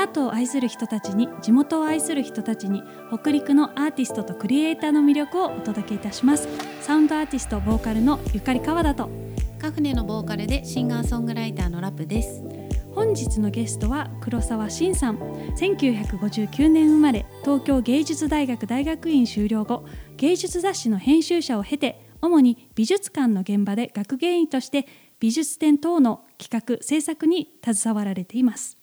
アートを愛する人たちに地元を愛する人たちに北陸のアーティストとクリエイターの魅力をお届けいたします。サウンドアーティストボーカルのゆかり川田と。カフネのボーカルでシンガーソングライターのラプです。本日のゲストは黒沢慎さん。1959年生まれ東京芸術大学大学院修了後芸術雑誌の編集者を経て主に美術館の現場で学芸員として美術展等の企画制作に携わられています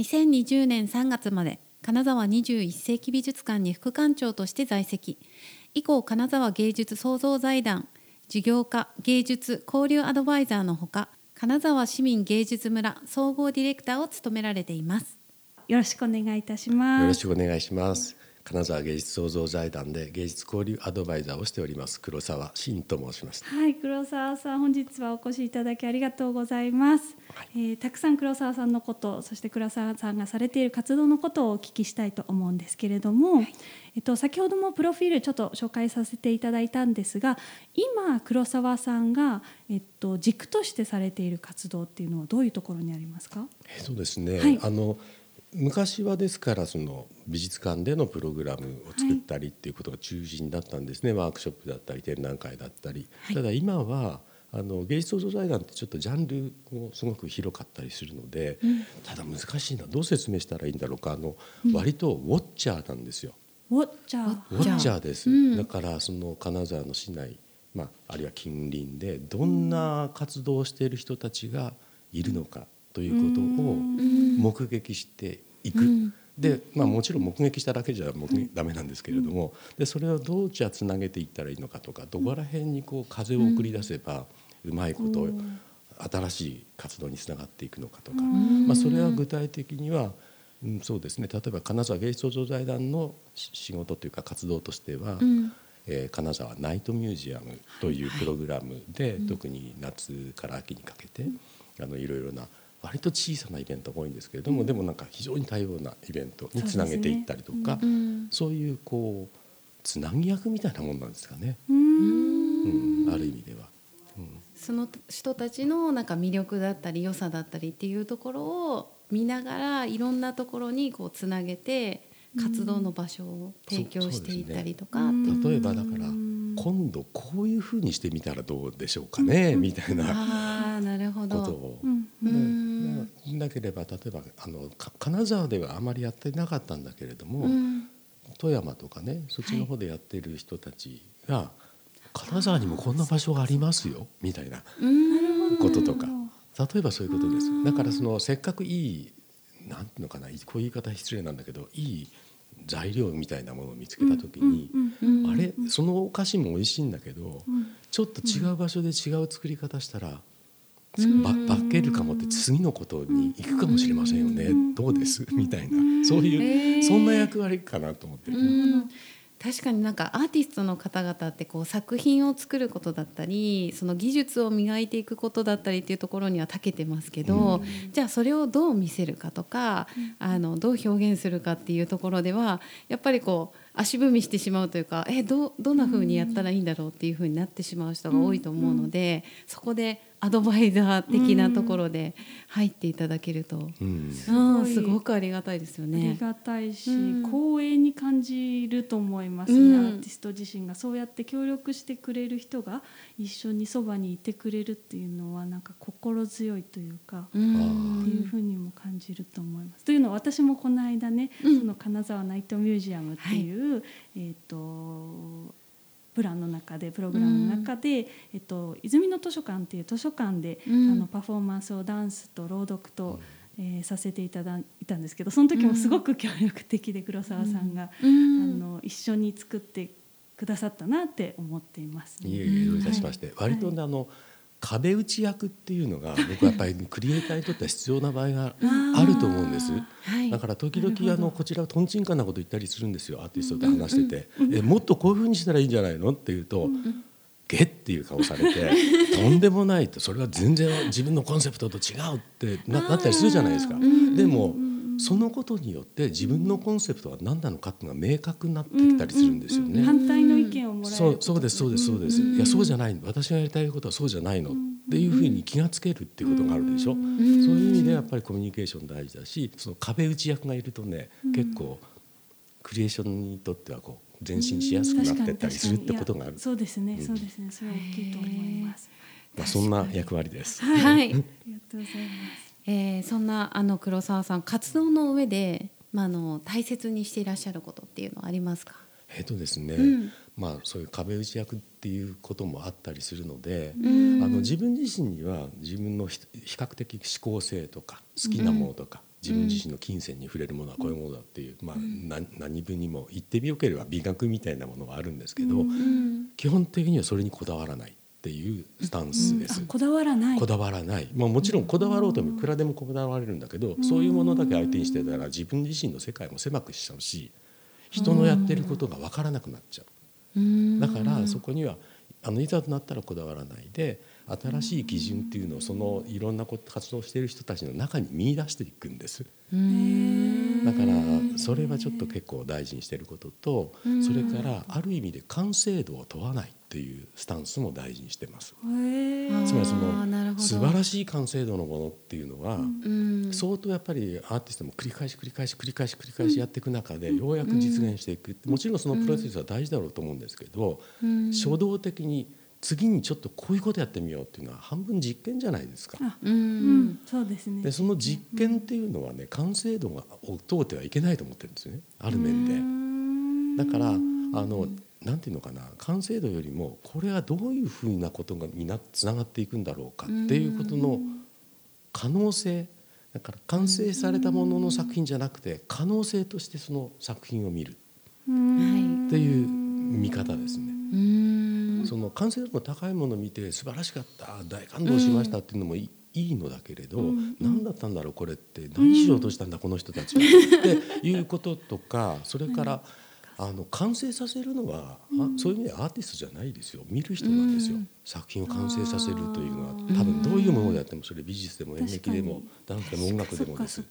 2020年3月まで金沢21世紀美術館に副館長として在籍。以降金沢芸術創造財団事業家芸術交流アドバイザーのほか金沢市民芸術村総合ディレクターを務められています。よろしくお願いいたします。よろしくお願いします金沢芸術創造財団で芸術交流アドバイザーをしております黒沢真と申します。はい黒沢さん本日はお越しいただきありがとうございます、はい、えー、たくさん黒沢さんのことそして黒沢さんがされている活動のことをお聞きしたいと思うんですけれども、はい、えっと、先ほどもプロフィールちょっと紹介させていただいたんですが今黒沢さんが、えっと、軸としてされている活動っていうのはどういうところにありますか？そうですね、はい、あの昔はですからその美術館でのプログラムを作ったりっていうことが中心だったんですね、はい、ワークショップだったり展覧会だったり、はい、ただ今はあの芸術創造財団ってちょっとジャンルもすごく広かったりするので、うん、ただ難しいなどう説明したらいいんだろうか。あの、うん、割とウォッチャーなんですよ。ウォッチャー。ウォッチャーです、うん、だからその金沢の市内、まあ、あるいは近隣でどんな活動をしている人たちがいるのかということを目撃していく。でまあ、もちろん目撃しただけじゃダメなんですけれどもでそれをどうじゃつなげていったらいいのかとかどこら辺にこう風を送り出せばうまいこと新しい活動につながっていくのかとか、まあ、それは具体的には、うん、そうですね。例えば金沢芸術創造財団の仕事というか活動としては、うん、えー、金沢ナイトミュージアムというプログラムで、はい、特に夏から秋にかけて、あのいろいろな割と小さなイベントが多いんですけれども、うん、でもなんか非常に多様なイベントにつなげていったりとかそう、ねそういうこうつなぎ役みたいなもんなんですかね、うん、ある意味では。その人たちのなんか魅力だったり良さだったりっていうところを見ながらいろんなところにこうつなげて活動の場所を提供していったりとか、ね、例えばだから今度こういうふうにしてみたらどうでしょうかね、みたいなことを。なければ例えばあの金沢ではあまりやってなかったんだけれども、富山とかねそっちの方でやってる人たちが、はい、金沢にもこんな場所がありますよみたいなこととか。例えばそういうことです。だからそのせっかくいいなんていうのかなこういう言い方失礼なんだけどいい材料みたいなものを見つけた時に、あれそのお菓子も美味しいんだけど、ちょっと違う場所で違う作り方したら、ば化けるかもって次のことに行くかもしれませんよね、どうです？みたいな。そういう、そんな役割かなと思って。確かになんかアーティストの方々ってこう作品を作ることだったりその技術を磨いていくことだったりっていうところには長けてますけど、うん、じゃあそれをどう見せるかとか、うん、あのどう表現するかっていうところではやっぱりこう足踏みしてしまうというかえどどんなふうにやったらいいんだろうっていうふうになってしまう人が多いと思うので、そこでアドバイザー的なところで入っていただけると、うん、うん、すごくありがたいですよね。ありがたいし、うん、光栄に感じると思いますね、うん、アーティスト自身が。そうやって協力してくれる人が一緒にそばにいてくれるっていうのはなんか心強いというか、っていうふうにも感じると思います。というのは私もこの間ね、その金沢ナイトミュージアムっていう、はい、えっ、ー、とプランの中でプログラムの中で、うん、えっと、泉の図書館っていう図書館で、うん、あのパフォーマンスをダンスと朗読と、うん、えー、させていただいたんですけどその時もすごく協力的で黒沢さんが、あの一緒に作ってくださったなって思っています、ね。いえいえどういたしまして、はい、割とねあの、壁打ち役っていうのが僕はやっぱりクリエイターにとっては必要な場合があると思うんです。だから時々あのこちらとんちんかなこと言ったりするんですよアーティストで話してて、えもっとこういうふうにしたらいいんじゃないの？って言うと。ゲっていう顔されて とんでもないとそれは全然自分のコンセプトと違うってなったりするじゃないですか。でもそのことによって自分のコンセプトは何なのかっていうのが明確になってきたりするんですよね。反対の意見をもらえそうそうですそうですそうです。いやそうじゃない私がやりたいことはそうじゃないの。っっていうふうに気がつけるっていうことがあるでしょ、そういう意味でやっぱりコミュニケーション大事だしその壁打ち役がいるとね、結構クリエーションにとってはこう前進しやすくなってったりするってことがある。そうですね、そうですね。それは大きいと思います。まあそんな役割です。はい、ありがとうございます。えー、そんなあの黒沢さん活動の上で、まあ、あの大切にしていらっしゃることっていうのはありますか？えっとですね、うん、まあ、そういう壁打ち役っていうこともあったりするので、うん、あの自分自身には自分の比較的思考性とか好きなものとか、自分自身の金銭に触れるものはこういうものだっていう、まあ、何分にも言ってみよければ美学みたいなものはあるんですけど、基本的にはそれにこだわらない。っていうスタンスです、こだわらない。こだわらない、まあ、もちろんこだわろうともいくらでもこだわれるんだけど、そういうものだけ相手にしてたら自分自身の世界も狭くしちゃうし人のやってることが分からなくなっちゃう。だからそこにはあのいざとなったらこだわらないで新しい基準っていうのをそのいろんな活動している人たちの中に見出していくんです。だからそれはちょっと結構大事にしていることとそれからある意味で完成度を問わないっていうスタンスも大事にしてます。つまりその素晴らしい完成度のものっていうのは相当やっぱりアーティストも繰り返し繰り返し繰り返し繰り返しやっていく中でようやく実現していくもちろんそのプロセスは大事だろうと思うんですけど初動的に次にちょっとこういうことやってみようっていうのは半分実験じゃないですか。うん、そうですね。でその実験っていうのはね完成度がを問うてはいけないと思ってるんですよねある面で。だからあのなんていうのかな完成度よりもこれはどういうふうなことがになつながっていくんだろうかっていうことの可能性だから完成されたものの作品じゃなくて可能性としてその作品を見るっていう見方ですね。その完成度の高いものを見て素晴らしかった大感動しましたっていうのもいい,、いいのだけれど、うん、何だったんだろうこれって何しようとしたんだ、この人たちは。っていうこととかそれから、あの完成させるのは、うん、そういう意味でアーティストじゃないですよ。見る人なんですよ、うん、作品を完成させるというのは多分どういうものであってもそれ美術でも演劇でもダンスでも音楽でもです。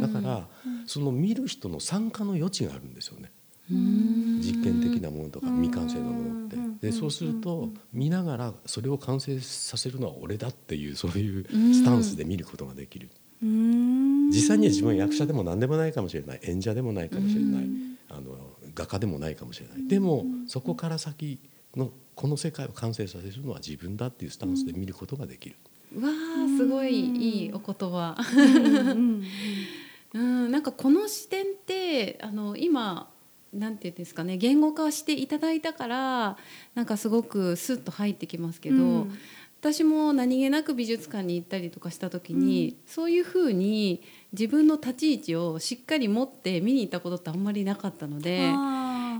だからその見る人の参加の余地があるんですよね。実験的なものとか未完成のものってでそうすると見ながらそれを完成させるのは俺だっていうそういうスタンスで見ることができる。実際には自分は役者でも何でもないかもしれない。演者でもないかもしれない。あの画家でもないかもしれない。でもそこから先のこの世界を完成させるのは自分だっていうスタンスで見ることができる。わあすごいいいお言葉。うん、なんかこの視点ってあの今なんていうんですかね言語化していただいたからなんかすごくスッと入ってきますけど、うん、私も何気なく美術館に行ったりとかした時に、うん、そういうふうに自分の立ち位置をしっかり持って見に行ったことってあんまりなかったので。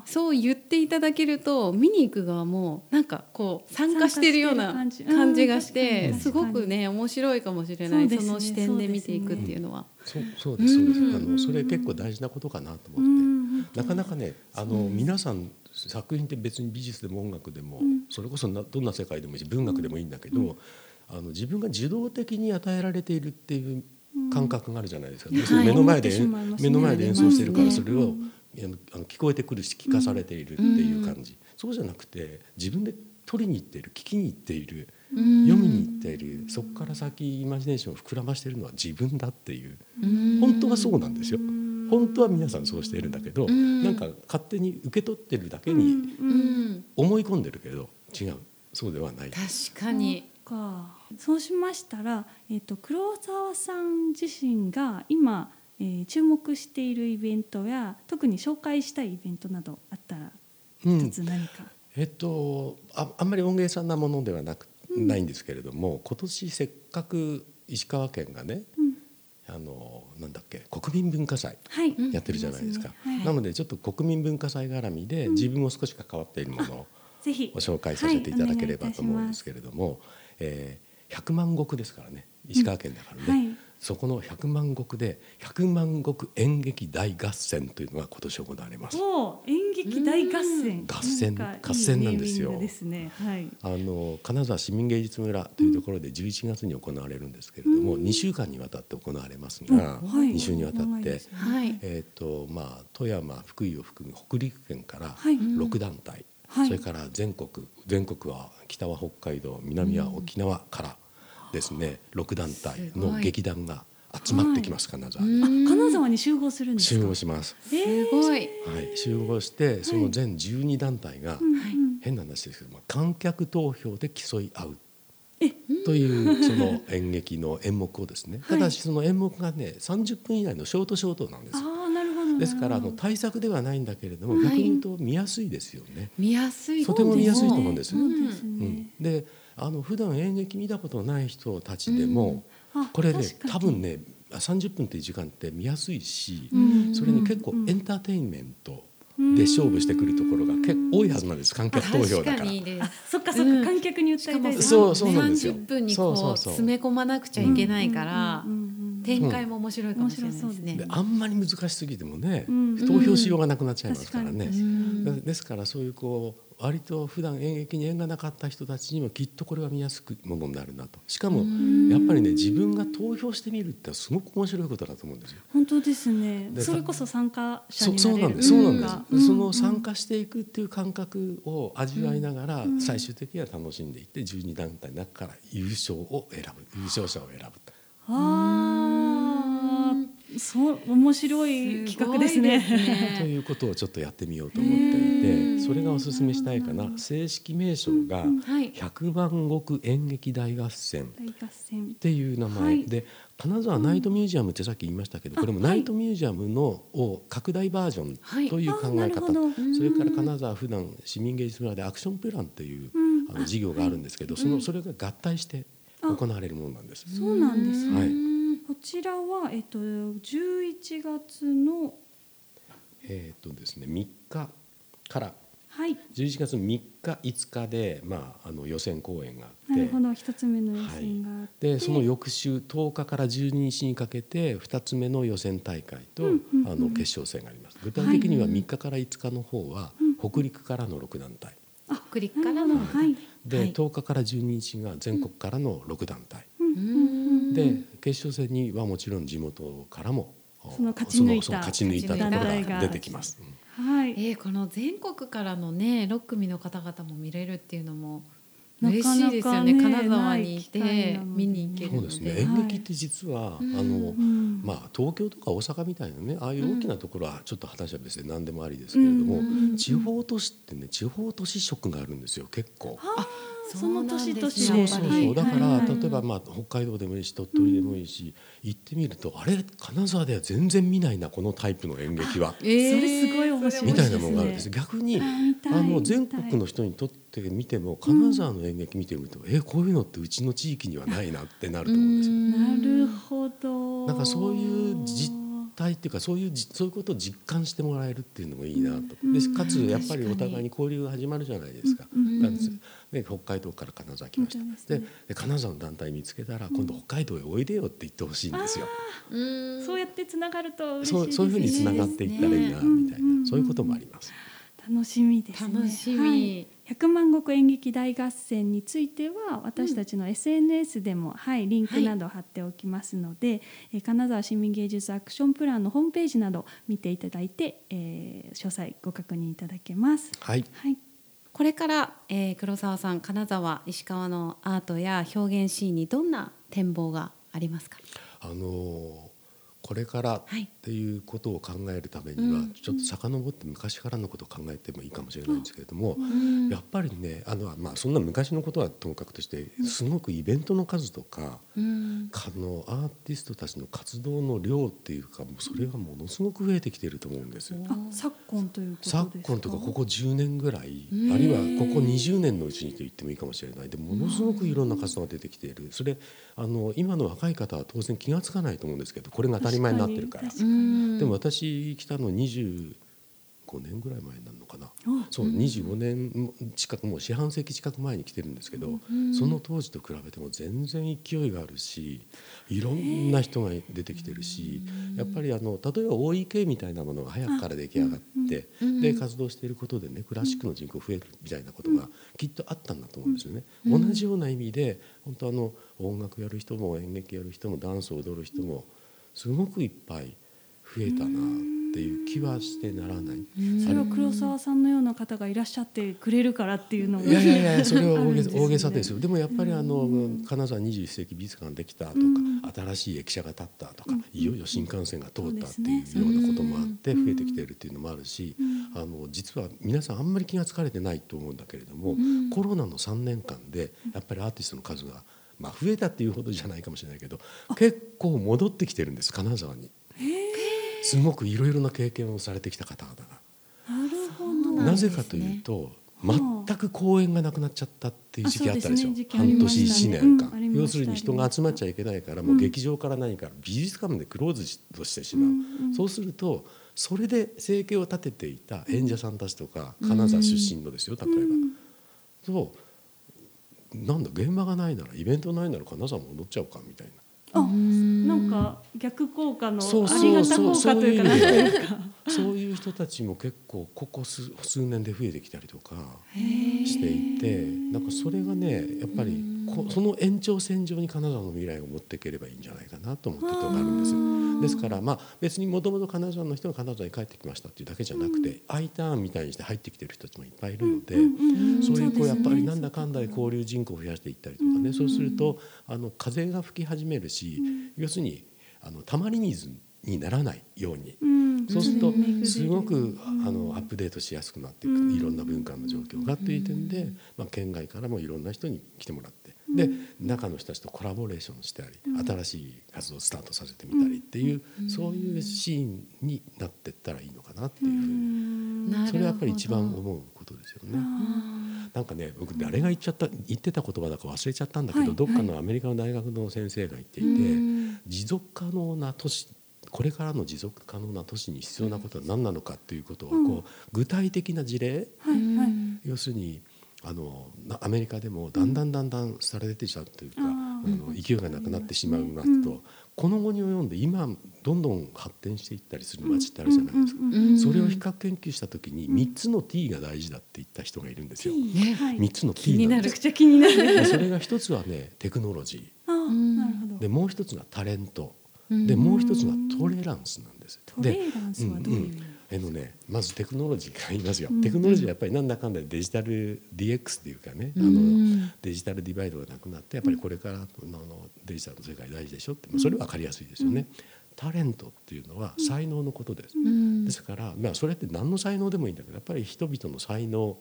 そう言っていただけると見に行く側もなんかこう参加してるような感じ。がしてすごくね面白いかもしれない。そ,、の視点で見ていくっていうのは。そうそうです。そうです、あのそれ結構大事なことかなと思って。なかなかねあの皆さん作品って別に美術でも音楽でも、それこそなどんな世界でもいいし文学でもいいんだけど、あの自分が受動的に与えられているっていう感覚があるじゃないですか、目の前で、目の前で演奏してるからそれを、あの聞こえてくるし聞かされているっていう感じ、そうじゃなくて自分で取りに行っている聞きに行っている、読みに行っているそこから先イマジネーションを膨らましているのは自分だっていう。本当はそうなんですよ。本当は皆さんそうしているんだけど、うん、なんか勝手に受け取ってるだけに思い込んでるけど違う。そうではない。確かに。か。そうしましたら、えーと、黒沢さん自身が今、えー、注目しているイベントや特に紹介したいイベントなどあったら一つ何か、うん、えっ、ー、とああんまり音芸さんなものではなく、ないんですけれども今年せっかく石川県がね、あのなんだっけ国民文化祭やってるじゃないですか、はいね。はい、なのでちょっと国民文化祭絡みで自分も少し関わっているものをご紹介させていただければと思うんですけれども、はい、えー、100万石ですからね。石川県だからね、そこの百万石で百万石演劇大合戦というのが今年行われます。演劇大合戦。合戦合戦なんですよ。ですね。はい。あの金沢市民芸術村というところで11月に行われるんですけれども、うん、2週間にわたって行われますが、はい、2週にわたって、はい、えっ、ー、とまあ富山福井を含む北陸県から6団体、はい、それから全国全国は北は北海道南は沖縄から。ですね6団体の劇団が集まってきます金沢あに。金沢に集合するんですか？集合します。すごい。はい、集合してその全12団体がうんうん変な話ですけど、まあ、観客投票で競い合う。というその演劇の演目をですね、ただしその演目がね30分以内のショートショートなんですよ。ああなるほど。ですからあの対策ではないんだけれども、はい。逆に言うと見やすいですよね。見やすい。とても見やすいと思うんです。うですうんね、であの普段演劇見たことない人たちでも、あこれね多分ね30分っていう時間って見やすいし、うん。それに結構エンターテインメントで勝負してくるところが結構多いはずなんです。観客投票だから。確かに。です。そっかそっか、うん。観客に訴えたいですそうそうなんですよ30分にこそうそううそう詰め込まなくちゃいけないから。うんうんうんうん展開も面白いかもしれないですね。あんまり難しすぎてもね、うん投票しようがなくなっちゃいますからね。でですからそういうこう割と普段演劇に縁がなかった人たちにもきっとこれは見やすくものになるなと。しかもやっぱりね自分が投票してみるってすごく面白いことだと思うんですよ。本当ですね。でそれこそ参加者そにそうなんです。そうなんです、うん。その参加していくっていう感覚を味わいながらん。最終的には楽しんでいって12団体の中から優勝を選ぶ。優勝者を選ぶああそう面白い企画ですね。すごいですということをちょっとやってみようと思っていてそれがおすすめしたいかな。正式名称がはい。百万石演劇大合戦。っていう名前、はい。で金沢ナイトミュージアムってさっき言いましたけど、これもナイトミュージアムのを拡大バージョはい。ンという考え方、ほど。それから金沢普段市民芸術村でアクションプランっていう、うん。あの事業があるんですけど、そのそれが合体して行われるものなんです。そうなんですね、はいこちらはえっと11月のえーっとですね3日から。はい。11月3日5日で、まあ、あの予選公演があって。なるほど。一つ目の予選があって、でその翌週10日から12日にかけて2つ目の予選大会と、うんうんうん。あの決勝戦があります。具体的には3日から5日の方は、北陸からの6団体。北陸からのどはい。で、はい。10日から12日が全国からの6団体、うんで決勝戦にはもちろん地元からもその勝ち抜いた勝ち抜いたところがが。出てきます。うん。はい。えー、この全国からのね6組の方々も見れるっていうのもなかなかね嬉しいですよね。金沢にいて見に行けるので。そうですね、はい演劇って実は、うん。あのうん。まあ、東京とか大阪みたいなねああいう大きなところはちょっと話は別で何でもありですけれども、うん。地方都市ってね地方都市色があるんですよ結構。あその年々そうそうそう、はいだから、はい例えばまあ北海道でもいいし鳥取でもいいし、行ってみるとあれ金沢では全然見ないなこのタイプの演劇は。えーそれすごい面白みたいなものがあるんです。逆にあの全国の人にとって見ても金沢の演劇見てみると、えこういうのってうちの地域にはないなってなると思うんですよ。なるほど。なんかそういう実態っていうかそういうじそういうことを実感してもらえるっていうのもいいなと、うん。でかつやっぱりお互いに交流が始まるじゃないですか、うんだからで北海道から金沢来ました。ね。で金沢の団体見つけたら今度北海道へおいでよって言ってほしいんですよ、うん。そうやってつながると嬉しいですそうそういうふうにつながっていったらいいなみたいな、うん。そういうこともあります。楽しみですね。楽しみ。はい、百万石演劇大合戦については私たちの SNS でも、はい、リンクなど貼っておきますので、えー金沢市民芸術アクションプランのホームページなど見ていただいて、えー詳細ご確認いただけます。はい。はい、これから、えー黒沢さん金沢石川のアートや表現シーンにどんな展望がありますか？あのーこれからっはいていうことを考えるためには、うん。ちょっと遡って昔からのことを考えてもいいかもしれないんですけれども、うん。やっぱりねあの、まあ、そんな昔のことはともかくとしてすごくイベントの数とか、うん。あのアーティストたちの活動の量っていうかもうそれがものすごく増えてきていると思うんです。あ昨今ということですか？昨今とかここ10年ぐらいうん。あるいはここ20年のうちにと言ってもいいかもしれない。でものすごくいろんな活動が出てきている。それあの今の若い方は当然気が付かないと思うんですけどこれが当たり前になってるからでも私来たの25年ぐらい前になるのかな。あそう25年近くもう四半世紀近く前に来てるんですけどその当時と比べても全然勢いがあるしいろんな人が出てきてるしやっぱりあの例えば OEK みたいなものが早くから出来上がってうん。で活動していることでねクラシックの人口増えるみたいなことがきっとあったんだと思うんですよね。同じような意味で本当あの音楽やる人も演劇やる人もダンスを踊る人もすごくいっぱい増えたなっていう気はしてならない。それは黒沢さんのような方がいらっしゃってくれるからっていうのもいやいやいやそれは大げ大げさですよ。でもやっぱりあの金沢21世紀美術館できたとか、新しい駅舎が建ったとか、いよいよ新幹線が通ったっていうようなこともあって増えてきてるっていうのもあるし、あの実は皆さんあんまり気が付かれてないと思うんだけれども、コロナの3年間でやっぱりアーティストの数が、まあ、増えたっていうほどじゃないかもしれないけど結構戻ってきてるんです金沢に。すごくいろいろな経験をされてきた方々が。なるなぜかというと全く公演がなくなっちゃったっていう時期あったでしょ。ね。半年ね1年間、うん要するに人が集まっちゃいけないから、もう劇場から何から美術館までクローズとしてしまう、そうするとそれで生計を立てていた演者さんたちとか金沢出身のですよ例えば、そう。なんだ現場がないならイベントないなら金沢戻っちゃおうかみたいな。あなんか逆効果のそうありがた効果というか そういう人たちも結構ここ数数年で増えてきたりとかしていてなんかそれがねやっぱりこその延長線上に金沢の未来を持っていければいいんじゃないかなと思ってるところがあるんですよ。ですからまあ別にもともと金沢の人が金沢に帰ってきましたっていうだけじゃなくて I ターンみたいにして入ってきてる人たちもいっぱいいるのでそういうこうやっぱりなんだかんだで交流人口を増やしていったりとかねそうするとあの風が吹き始めるし要するにあのたまり水にならないように。うん。そうするとすごくあのアップデートしやすくなっていくいろんな文化の状況がっていう点で、まあ、県外からもいろんな人に来てもらってで中の人たちとコラボレーションしたり新しい活動をスタートさせてみたりっていうそういうシーンになっていったらいいのかなっていうふうに。それはやっぱり一番思うことですよね。なんかね僕誰が言っちゃった言ってた言葉だか忘れちゃったんだけど、はい。どっかのアメリカの大学の先生が言っていて、持続可能な都市これからの持続可能な都市に必要なことは何なのかっていうことをこう、具体的な事例要するにあのなアメリカでもだんだんだんだんされてちゃうというか、ああの勢いがなくなってしまうなと、この後に及んで今どんどん発展していったりする街ってあるじゃないですか。それを比較研究した時に3つの T が大事だって言った人がいるんですよ。ね。はい。3つの気 T になんです。気になる。でそれが一つはねテクノロジあーなるほど。ーでもう一つがタレント。でもう一つがトレランスなんです。トレーランスはどういう意味？えのね、まずテクノロジーから言いますよ、テクノロジーはやっぱりなんだかんだでデジタル DX っていうかね、あのデジタルディバイドがなくなってやっぱりこれからのあのデジタルの世界大事でしょって、まあ、それは分かりやすいですよね。タレントっていうのは才能のことです。ですから、まあ、それって何の才能でもいいんだけどやっぱり人々の才能、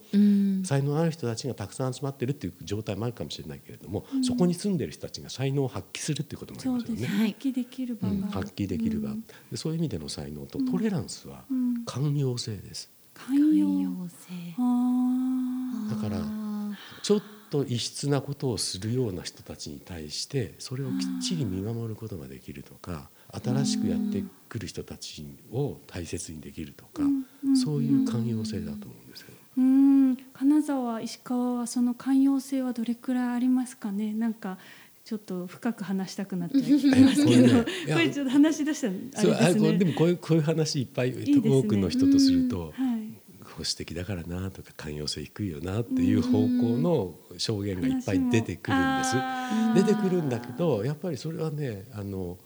才能ある人たちがたくさん集まってるっていう状態もあるかもしれないけれども、そこに住んでる人たちが才能を発揮するっていうこともありますよね。ね発揮できる場うんが。発揮できる場、でそういう意味での才能とトレランスは寛容性です。寛容寛容性。あだからちょっと異質なことをするような人たちに対してそれをきっちり見守ることができるとか新しくやってくる人たちを大切にできるとかそういう寛容性だと思うんですけうん。金沢石川はその寛容性はどれくらいありますかね？なんかちょっと深く話したくなっちゃいますけど。えこれね ちょっと話し出したらあそうあれですね。でもこういうこういう話いっぱい多くの人とするとうん。はい。保守的だからなとか寛容性低いよなっていう方向の証言がいっぱい出てくるんです。出てくるんだけどやっぱりそれはねあの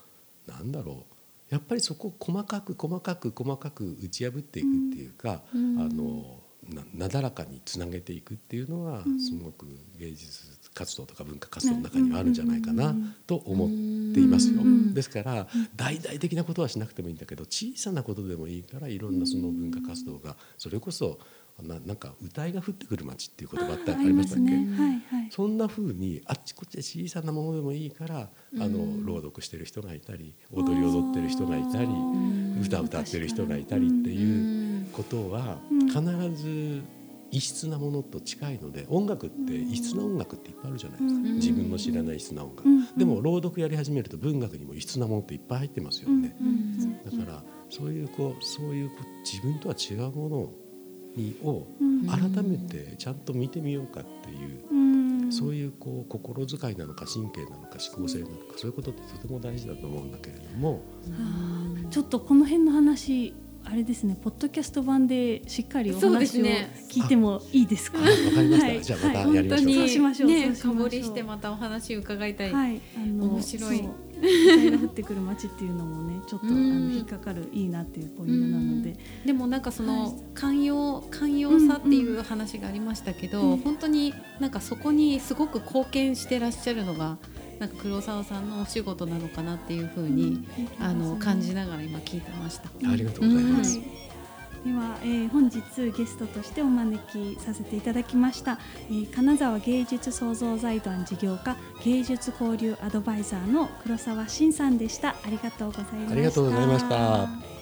なんだろう。やっぱりそこを細かく細かく細かく打ち破っていくっていうか、あのななだらかにつなげていくっていうのは、すごく芸術活動とか文化活動の中にはあるんじゃないかなと思っていますよ。ですから大々的なことはしなくてもいいんだけど小さなことでもいいからいろんなその文化活動がそれこそななんか歌いが降ってくる街っていう言葉ってありましたっけ、ね。はいはい。そんな風にあっちこっちで小さなものでもいいからあの朗読してる人がいたり踊り踊ってる人がいたり歌歌ってる人がいたりっていうことは必ず異質なものと近いので音楽って異質な音楽っていっぱいあるじゃないですか。自分の知らない異質な音楽。でも朗読やり始めると文学にも異質なものっていっぱい入ってますよね。だからそういうこうそういうこう自分とは違うものにを改めてちゃんと見てみようかっていううん。そういうこう心遣いなのか神経なのか思考性なのかそういうことってとても大事だと思うんだけれどもちょっとこの辺の話あれですねポッドキャスト版でしっかりおそうです話をね。聞いてもいいですか？あわかりました、はい。じゃあまたはい。やりましょう。か、本当にそうしましょうねしましょう。深掘りしてまたお話伺いたい。はい、あの面白いそう雨が降ってくる街っていうのもねちょっとあの引っかかるいいなっていうポイントなので、でもなんかその寛容寛容さっていう話がありましたけど、うんうん、本当になんかそこにすごく貢献してらっしゃるのがなんか黒沢さんのお仕事なのかなっていうふうに、うん、あの感じながら今聞いてました。ありがとうございます。では、えー、本日ゲストとしてお招きさせていただきました、えー、金沢芸術創造財団事業家芸術交流アドバイザーの黒沢慎さんでした。ありがとうございました。ありがとうございました。